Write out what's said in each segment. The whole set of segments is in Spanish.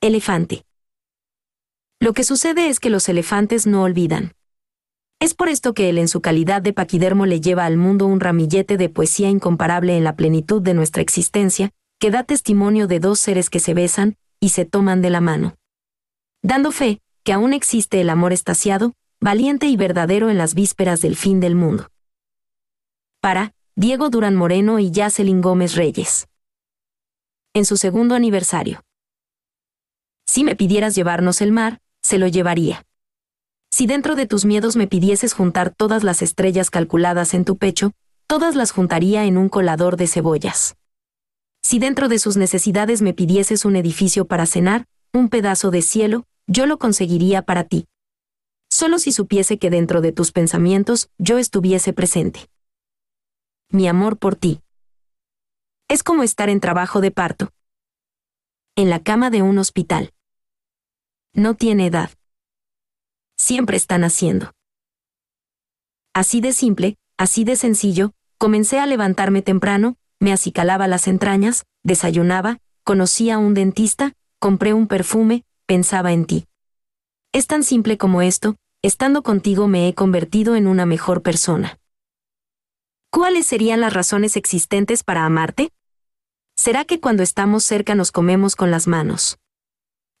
Elefante. Lo que sucede es que los elefantes no olvidan. Es por esto que él en su calidad de paquidermo le lleva al mundo un ramillete de poesía incomparable en la plenitud de nuestra existencia, que da testimonio de dos seres que se besan y se toman de la mano. Dando fe que aún existe el amor estaciado, valiente y verdadero en las vísperas del fin del mundo. Para Diego Durán Moreno y Yacelin Gómez Reyes. En su segundo aniversario. Si me pidieras llevarnos el mar, se lo llevaría. Si dentro de tus miedos me pidieses juntar todas las estrellas calculadas en tu pecho, todas las juntaría en un colador de cebollas. Si dentro de sus necesidades me pidieses un edificio para cenar, un pedazo de cielo, yo lo conseguiría para ti. Solo si supiese que dentro de tus pensamientos yo estuviese presente. Mi amor por ti. Es como estar en trabajo de parto. En la cama de un hospital. No tiene edad siempre están haciendo. Así de simple, así de sencillo, comencé a levantarme temprano, me acicalaba las entrañas, desayunaba, conocía a un dentista, compré un perfume, pensaba en ti. Es tan simple como esto, estando contigo me he convertido en una mejor persona. ¿Cuáles serían las razones existentes para amarte? ¿Será que cuando estamos cerca nos comemos con las manos?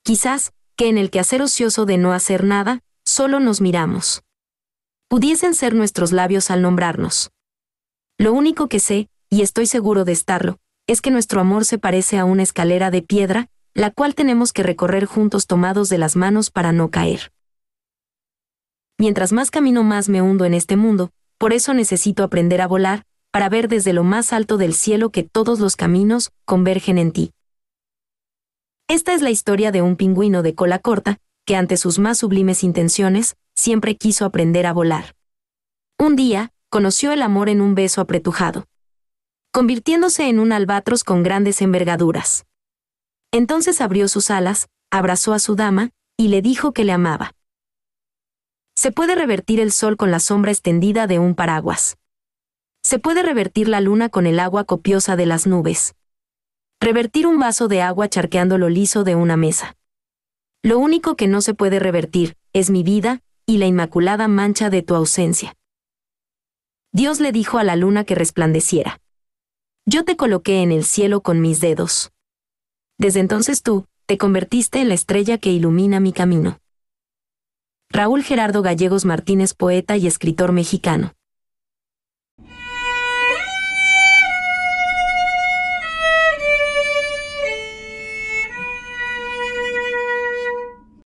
Quizás, que en el quehacer ocioso de no hacer nada, solo nos miramos. Pudiesen ser nuestros labios al nombrarnos. Lo único que sé, y estoy seguro de estarlo, es que nuestro amor se parece a una escalera de piedra, la cual tenemos que recorrer juntos tomados de las manos para no caer. Mientras más camino más me hundo en este mundo, por eso necesito aprender a volar, para ver desde lo más alto del cielo que todos los caminos convergen en ti. Esta es la historia de un pingüino de cola corta, que ante sus más sublimes intenciones, siempre quiso aprender a volar. Un día, conoció el amor en un beso apretujado, convirtiéndose en un albatros con grandes envergaduras. Entonces abrió sus alas, abrazó a su dama, y le dijo que le amaba. Se puede revertir el sol con la sombra extendida de un paraguas. Se puede revertir la luna con el agua copiosa de las nubes. Revertir un vaso de agua charqueando lo liso de una mesa. Lo único que no se puede revertir es mi vida y la inmaculada mancha de tu ausencia. Dios le dijo a la luna que resplandeciera. Yo te coloqué en el cielo con mis dedos. Desde entonces tú, te convertiste en la estrella que ilumina mi camino. Raúl Gerardo Gallegos Martínez, poeta y escritor mexicano.